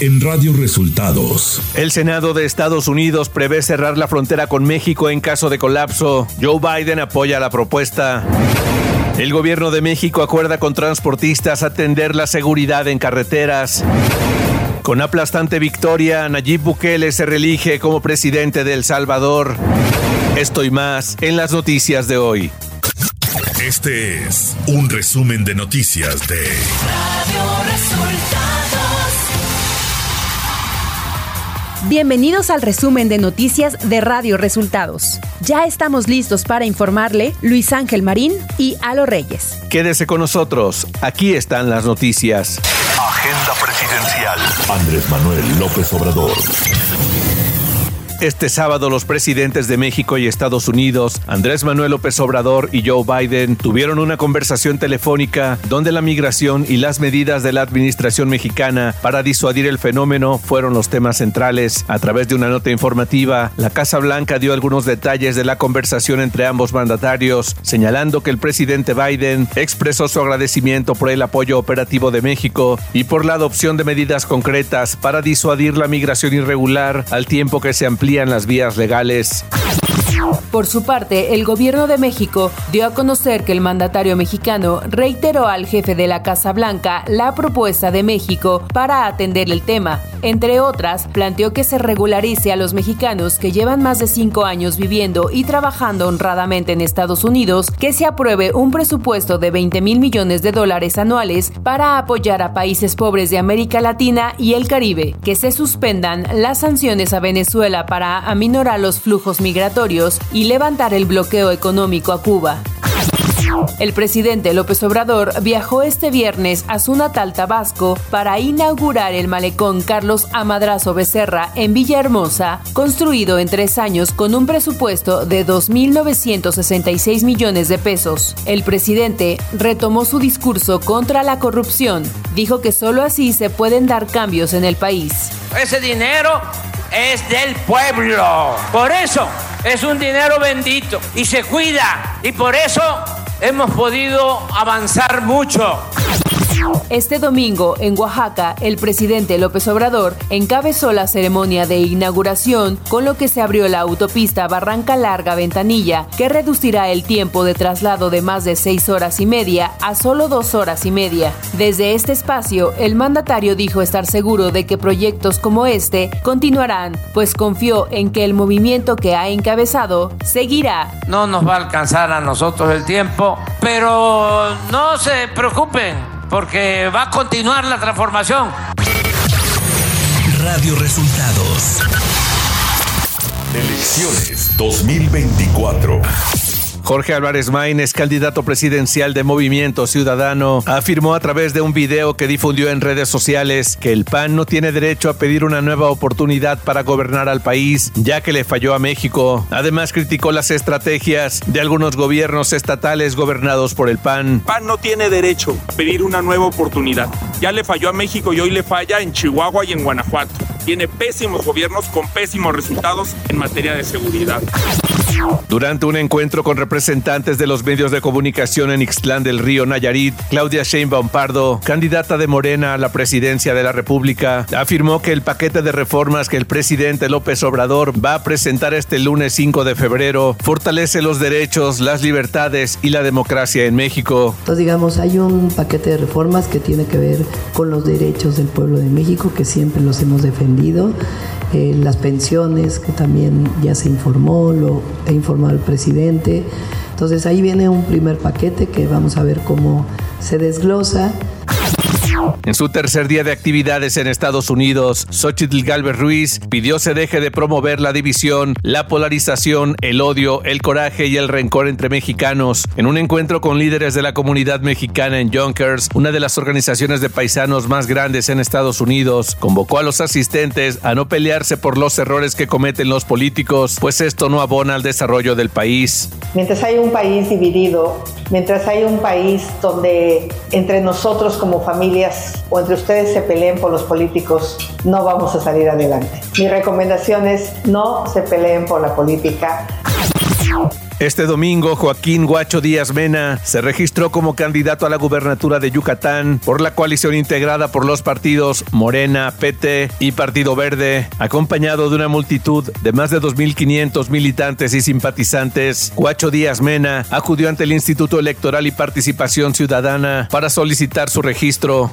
en Radio Resultados. El Senado de Estados Unidos prevé cerrar la frontera con México en caso de colapso. Joe Biden apoya la propuesta. El gobierno de México acuerda con transportistas atender la seguridad en carreteras. Con aplastante victoria, Nayib Bukele se reelige como presidente de El Salvador. Esto y más en las noticias de hoy. Este es un resumen de noticias de Radio Resultados. Bienvenidos al resumen de noticias de Radio Resultados. Ya estamos listos para informarle Luis Ángel Marín y Alo Reyes. Quédese con nosotros, aquí están las noticias. Agenda presidencial. Andrés Manuel López Obrador. Este sábado los presidentes de México y Estados Unidos, Andrés Manuel López Obrador y Joe Biden, tuvieron una conversación telefónica donde la migración y las medidas de la administración mexicana para disuadir el fenómeno fueron los temas centrales. A través de una nota informativa, la Casa Blanca dio algunos detalles de la conversación entre ambos mandatarios, señalando que el presidente Biden expresó su agradecimiento por el apoyo operativo de México y por la adopción de medidas concretas para disuadir la migración irregular al tiempo que se amplía las vías legales. Por su parte, el gobierno de México dio a conocer que el mandatario mexicano reiteró al jefe de la Casa Blanca la propuesta de México para atender el tema. Entre otras, planteó que se regularice a los mexicanos que llevan más de cinco años viviendo y trabajando honradamente en Estados Unidos, que se apruebe un presupuesto de 20 mil millones de dólares anuales para apoyar a países pobres de América Latina y el Caribe, que se suspendan las sanciones a Venezuela para aminorar los flujos migratorios y levantar el bloqueo económico a Cuba. El presidente López Obrador viajó este viernes a su natal Tabasco para inaugurar el malecón Carlos Amadrazo Becerra en Villahermosa, construido en tres años con un presupuesto de 2.966 millones de pesos. El presidente retomó su discurso contra la corrupción. Dijo que solo así se pueden dar cambios en el país. Ese dinero es del pueblo. Por eso es un dinero bendito y se cuida. Y por eso hemos podido avanzar mucho. Este domingo, en Oaxaca, el presidente López Obrador encabezó la ceremonia de inauguración, con lo que se abrió la autopista Barranca Larga Ventanilla, que reducirá el tiempo de traslado de más de seis horas y media a solo dos horas y media. Desde este espacio, el mandatario dijo estar seguro de que proyectos como este continuarán, pues confió en que el movimiento que ha encabezado seguirá. No nos va a alcanzar a nosotros el tiempo, pero no se preocupen porque va a continuar la transformación. Radio Resultados. Elecciones 2024. Jorge Álvarez Maínez, candidato presidencial de Movimiento Ciudadano, afirmó a través de un video que difundió en redes sociales que el PAN no tiene derecho a pedir una nueva oportunidad para gobernar al país, ya que le falló a México. Además, criticó las estrategias de algunos gobiernos estatales gobernados por el PAN. PAN no tiene derecho a pedir una nueva oportunidad. Ya le falló a México y hoy le falla en Chihuahua y en Guanajuato. Tiene pésimos gobiernos con pésimos resultados en materia de seguridad. Durante un encuentro con representantes de los medios de comunicación en Ixtlán del Río Nayarit, Claudia Sheinbaum Pardo, candidata de Morena a la presidencia de la República, afirmó que el paquete de reformas que el presidente López Obrador va a presentar este lunes 5 de febrero fortalece los derechos, las libertades y la democracia en México. Entonces, digamos, hay un paquete de reformas que tiene que ver con los derechos del pueblo de México, que siempre los hemos defendido eh, las pensiones, que también ya se informó, lo ha informado el presidente. Entonces ahí viene un primer paquete que vamos a ver cómo se desglosa. En su tercer día de actividades en Estados Unidos, Xochitl Galvez Ruiz pidió se deje de promover la división, la polarización, el odio, el coraje y el rencor entre mexicanos. En un encuentro con líderes de la comunidad mexicana en Yonkers, una de las organizaciones de paisanos más grandes en Estados Unidos, convocó a los asistentes a no pelearse por los errores que cometen los políticos, pues esto no abona al desarrollo del país. Mientras hay un país dividido, mientras hay un país donde entre nosotros como o entre ustedes se peleen por los políticos, no vamos a salir adelante. Mi recomendación es no se peleen por la política. Este domingo, Joaquín Guacho Díaz Mena se registró como candidato a la gubernatura de Yucatán por la coalición integrada por los partidos Morena, PT y Partido Verde, acompañado de una multitud de más de 2.500 militantes y simpatizantes. Guacho Díaz Mena acudió ante el Instituto Electoral y Participación Ciudadana para solicitar su registro.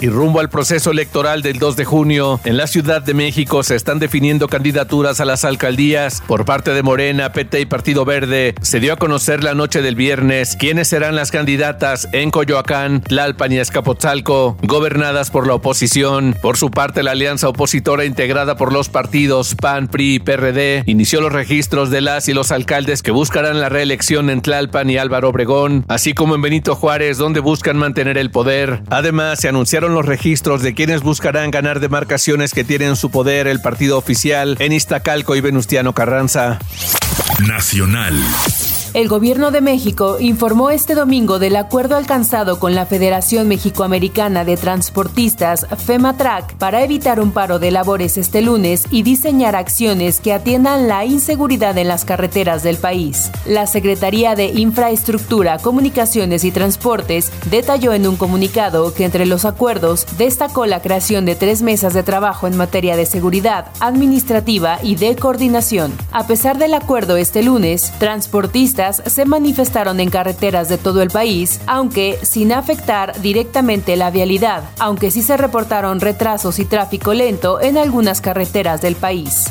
Y rumbo al proceso electoral del 2 de junio, en la Ciudad de México se están definiendo candidaturas a las alcaldías por parte de Morena, PT y Partido Verde. Se dio a conocer la noche del viernes quiénes serán las candidatas en Coyoacán, Tlalpan y Escapotzalco, gobernadas por la oposición. Por su parte, la alianza opositora integrada por los partidos PAN, PRI y PRD inició los registros de las y los alcaldes que buscarán la reelección en Tlalpan y Álvaro Obregón, así como en Benito Juárez, donde buscan mantener el poder. Además, se anunciaron los registros de quienes buscarán ganar demarcaciones que tienen su poder el partido oficial en Iztacalco y Venustiano Carranza. Nacional. El gobierno de México informó este domingo del acuerdo alcanzado con la Federación Mexicoamericana de Transportistas, FEMATRAC, para evitar un paro de labores este lunes y diseñar acciones que atiendan la inseguridad en las carreteras del país. La Secretaría de Infraestructura, Comunicaciones y Transportes detalló en un comunicado que entre los acuerdos destacó la creación de tres mesas de trabajo en materia de seguridad, administrativa y de coordinación. A pesar del acuerdo este lunes, transportistas se manifestaron en carreteras de todo el país, aunque sin afectar directamente la vialidad, aunque sí se reportaron retrasos y tráfico lento en algunas carreteras del país.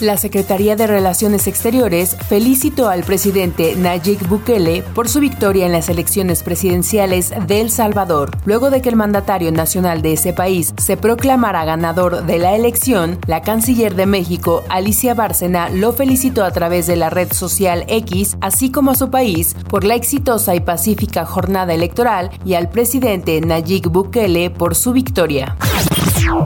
La Secretaría de Relaciones Exteriores felicitó al presidente Nayib Bukele por su victoria en las elecciones presidenciales de El Salvador. Luego de que el mandatario nacional de ese país se proclamara ganador de la elección, la canciller de México, Alicia Bárcena, lo felicitó a través de la red social X, así como a su país, por la exitosa y pacífica jornada electoral y al presidente Nayib Bukele por su victoria.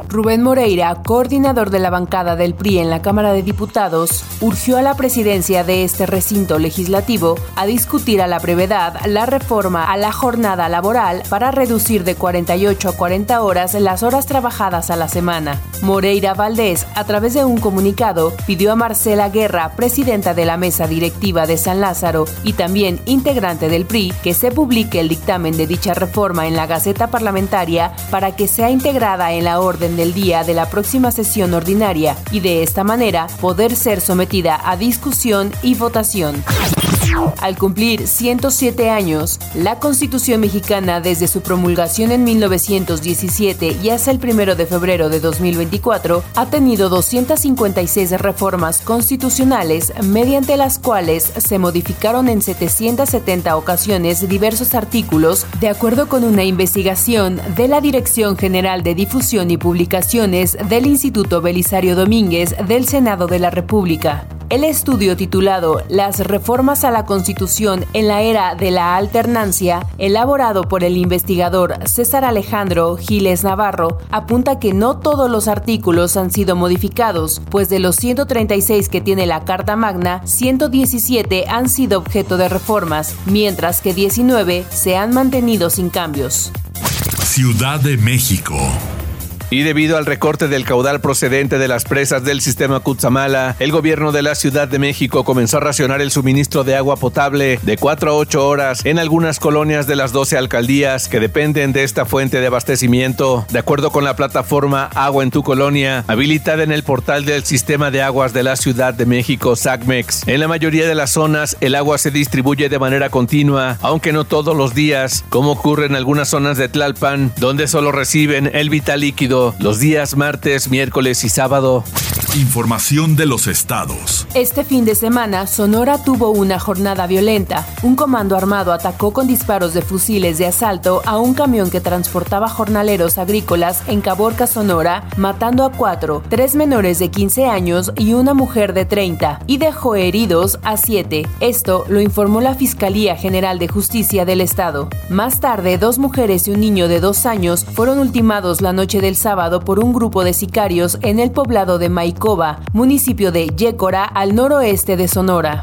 Rubén Moreira, coordinador de la bancada del PRI en la Cámara de Diputados, urgió a la presidencia de este recinto legislativo a discutir a la brevedad la reforma a la jornada laboral para reducir de 48 a 40 horas las horas trabajadas a la semana. Moreira Valdés, a través de un comunicado, pidió a Marcela Guerra, presidenta de la mesa directiva de San Lázaro y también integrante del PRI, que se publique el dictamen de dicha reforma en la Gaceta Parlamentaria para que sea integrada en la orden del día de la próxima sesión ordinaria y de esta manera poder ser sometida a discusión y votación. Al cumplir 107 años, la Constitución mexicana desde su promulgación en 1917 y hasta el 1 de febrero de 2024 ha tenido 256 reformas constitucionales mediante las cuales se modificaron en 770 ocasiones diversos artículos de acuerdo con una investigación de la Dirección General de Difusión y Publicaciones del Instituto Belisario Domínguez del Senado de la República. El estudio titulado Las reformas a la Constitución en la era de la alternancia, elaborado por el investigador César Alejandro Giles Navarro, apunta que no todos los artículos han sido modificados, pues de los 136 que tiene la Carta Magna, 117 han sido objeto de reformas, mientras que 19 se han mantenido sin cambios. Ciudad de México. Y debido al recorte del caudal procedente de las presas del sistema Cutzamala, el gobierno de la Ciudad de México comenzó a racionar el suministro de agua potable de 4 a 8 horas en algunas colonias de las 12 alcaldías que dependen de esta fuente de abastecimiento. De acuerdo con la plataforma Agua en tu Colonia, habilitada en el portal del Sistema de Aguas de la Ciudad de México, SACMEX, en la mayoría de las zonas el agua se distribuye de manera continua, aunque no todos los días, como ocurre en algunas zonas de Tlalpan, donde solo reciben el vital líquido los días martes, miércoles y sábado. Información de los estados. Este fin de semana, Sonora tuvo una jornada violenta. Un comando armado atacó con disparos de fusiles de asalto a un camión que transportaba jornaleros agrícolas en Caborca, Sonora, matando a cuatro, tres menores de 15 años y una mujer de 30, y dejó heridos a siete. Esto lo informó la Fiscalía General de Justicia del Estado. Más tarde, dos mujeres y un niño de dos años fueron ultimados la noche del sábado por un grupo de sicarios en el poblado de Municipio de Yécora, al noroeste de Sonora.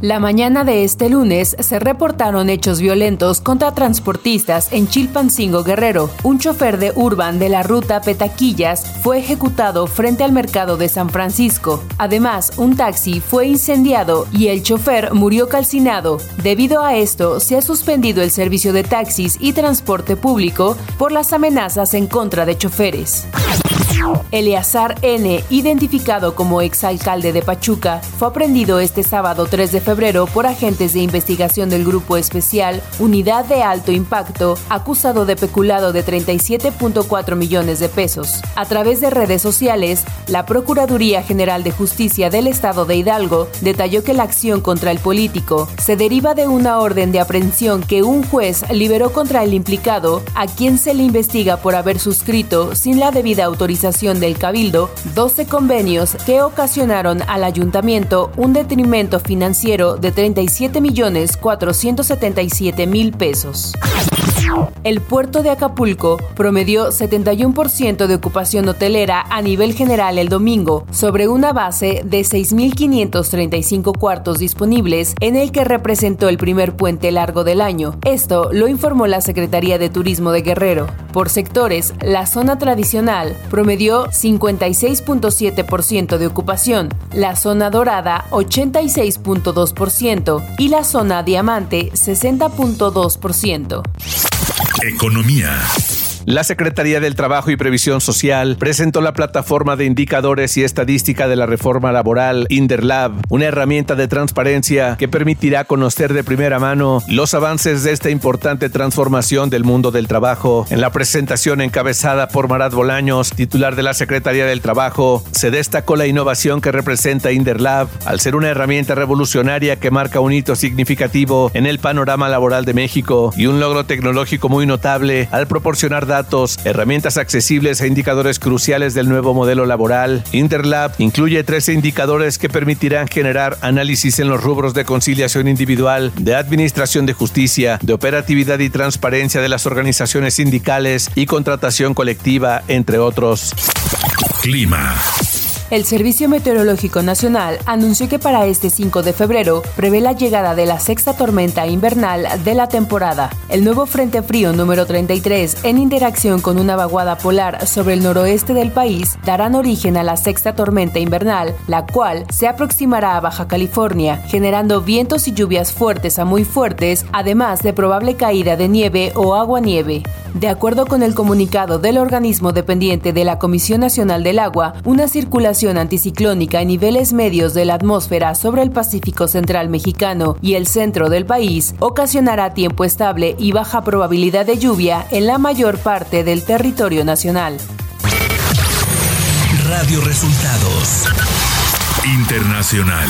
La mañana de este lunes se reportaron hechos violentos contra transportistas en Chilpancingo Guerrero. Un chofer de Urban de la ruta Petaquillas fue ejecutado frente al mercado de San Francisco. Además, un taxi fue incendiado y el chofer murió calcinado. Debido a esto, se ha suspendido el servicio de taxis y transporte público por las amenazas en contra de choferes. Eleazar N., identificado como exalcalde de Pachuca, fue aprendido este sábado 3 de febrero por agentes de investigación del Grupo Especial Unidad de Alto Impacto, acusado de peculado de 37.4 millones de pesos. A través de redes sociales, la Procuraduría General de Justicia del Estado de Hidalgo detalló que la acción contra el político se deriva de una orden de aprehensión que un juez liberó contra el implicado, a quien se le investiga por haber suscrito sin la debida autorización del Cabildo 12 convenios que ocasionaron al ayuntamiento un detrimento financiero de 37 millones 477 mil pesos. El puerto de Acapulco promedió 71% de ocupación hotelera a nivel general el domingo, sobre una base de 6.535 cuartos disponibles en el que representó el primer puente largo del año. Esto lo informó la Secretaría de Turismo de Guerrero. Por sectores, la zona tradicional promedió 56.7% de ocupación, la zona dorada 86.2% y la zona diamante 60.2%. Economía. La Secretaría del Trabajo y Previsión Social presentó la plataforma de indicadores y estadística de la reforma laboral Inderlab, una herramienta de transparencia que permitirá conocer de primera mano los avances de esta importante transformación del mundo del trabajo. En la presentación encabezada por Marat Bolaños, titular de la Secretaría del Trabajo, se destacó la innovación que representa Inderlab al ser una herramienta revolucionaria que marca un hito significativo en el panorama laboral de México y un logro tecnológico muy notable al proporcionar datos, herramientas accesibles e indicadores cruciales del nuevo modelo laboral. Interlab incluye 13 indicadores que permitirán generar análisis en los rubros de conciliación individual, de administración de justicia, de operatividad y transparencia de las organizaciones sindicales y contratación colectiva, entre otros. Clima. El Servicio Meteorológico Nacional anunció que para este 5 de febrero prevé la llegada de la sexta tormenta invernal de la temporada. El nuevo Frente Frío número 33, en interacción con una vaguada polar sobre el noroeste del país, darán origen a la sexta tormenta invernal, la cual se aproximará a Baja California, generando vientos y lluvias fuertes a muy fuertes, además de probable caída de nieve o agua-nieve. De acuerdo con el comunicado del organismo dependiente de la Comisión Nacional del Agua, una circulación anticiclónica en niveles medios de la atmósfera sobre el Pacífico Central mexicano y el centro del país ocasionará tiempo estable y baja probabilidad de lluvia en la mayor parte del territorio nacional. Radio Resultados Internacional.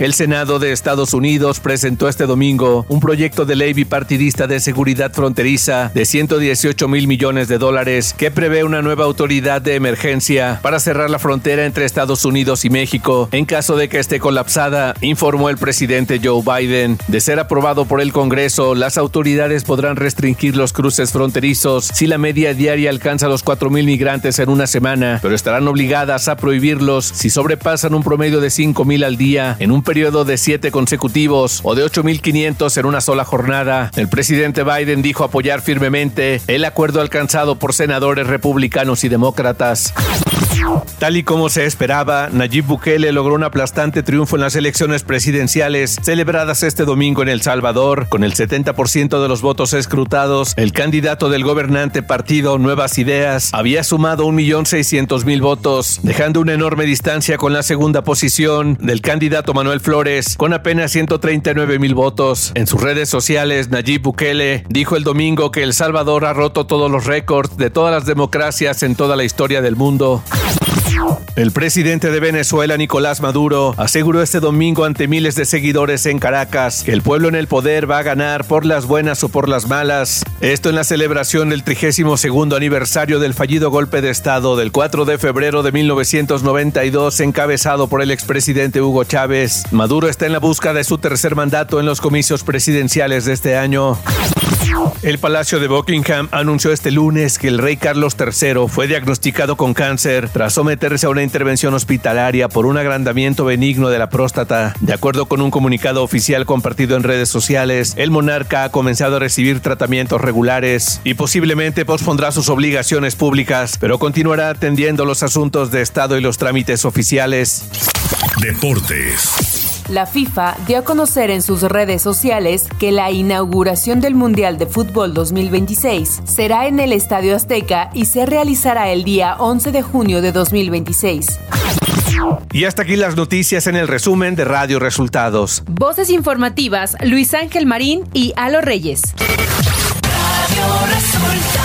El Senado de Estados Unidos presentó este domingo un proyecto de ley bipartidista de seguridad fronteriza de 118 mil millones de dólares que prevé una nueva autoridad de emergencia para cerrar la frontera entre Estados Unidos y México en caso de que esté colapsada, informó el presidente Joe Biden. De ser aprobado por el Congreso, las autoridades podrán restringir los cruces fronterizos si la media diaria alcanza los 4 mil migrantes en una semana, pero estarán obligadas a prohibirlos si sobrepasan un promedio de 5 mil al día en un periodo de siete consecutivos o de 8.500 en una sola jornada. El presidente Biden dijo apoyar firmemente el acuerdo alcanzado por senadores republicanos y demócratas. Tal y como se esperaba, Nayib Bukele logró un aplastante triunfo en las elecciones presidenciales celebradas este domingo en El Salvador. Con el 70% de los votos escrutados, el candidato del gobernante partido Nuevas Ideas había sumado 1.600.000 votos, dejando una enorme distancia con la segunda posición del candidato Manuel Flores, con apenas 139 mil votos. En sus redes sociales, Nayib Bukele dijo el domingo que El Salvador ha roto todos los récords de todas las democracias en toda la historia del mundo. El presidente de Venezuela, Nicolás Maduro, aseguró este domingo ante miles de seguidores en Caracas que el pueblo en el poder va a ganar por las buenas o por las malas. Esto en la celebración del 32 aniversario del fallido golpe de Estado del 4 de febrero de 1992 encabezado por el expresidente Hugo Chávez. Maduro está en la busca de su tercer mandato en los comicios presidenciales de este año. El Palacio de Buckingham anunció este lunes que el rey Carlos III fue diagnosticado con cáncer tras someterse a una intervención hospitalaria por un agrandamiento benigno de la próstata. De acuerdo con un comunicado oficial compartido en redes sociales, el monarca ha comenzado a recibir tratamientos regulares y posiblemente pospondrá sus obligaciones públicas, pero continuará atendiendo los asuntos de Estado y los trámites oficiales. Deportes. La FIFA dio a conocer en sus redes sociales que la inauguración del Mundial de Fútbol 2026 será en el Estadio Azteca y se realizará el día 11 de junio de 2026. Y hasta aquí las noticias en el resumen de Radio Resultados. Voces informativas, Luis Ángel Marín y Alo Reyes. Radio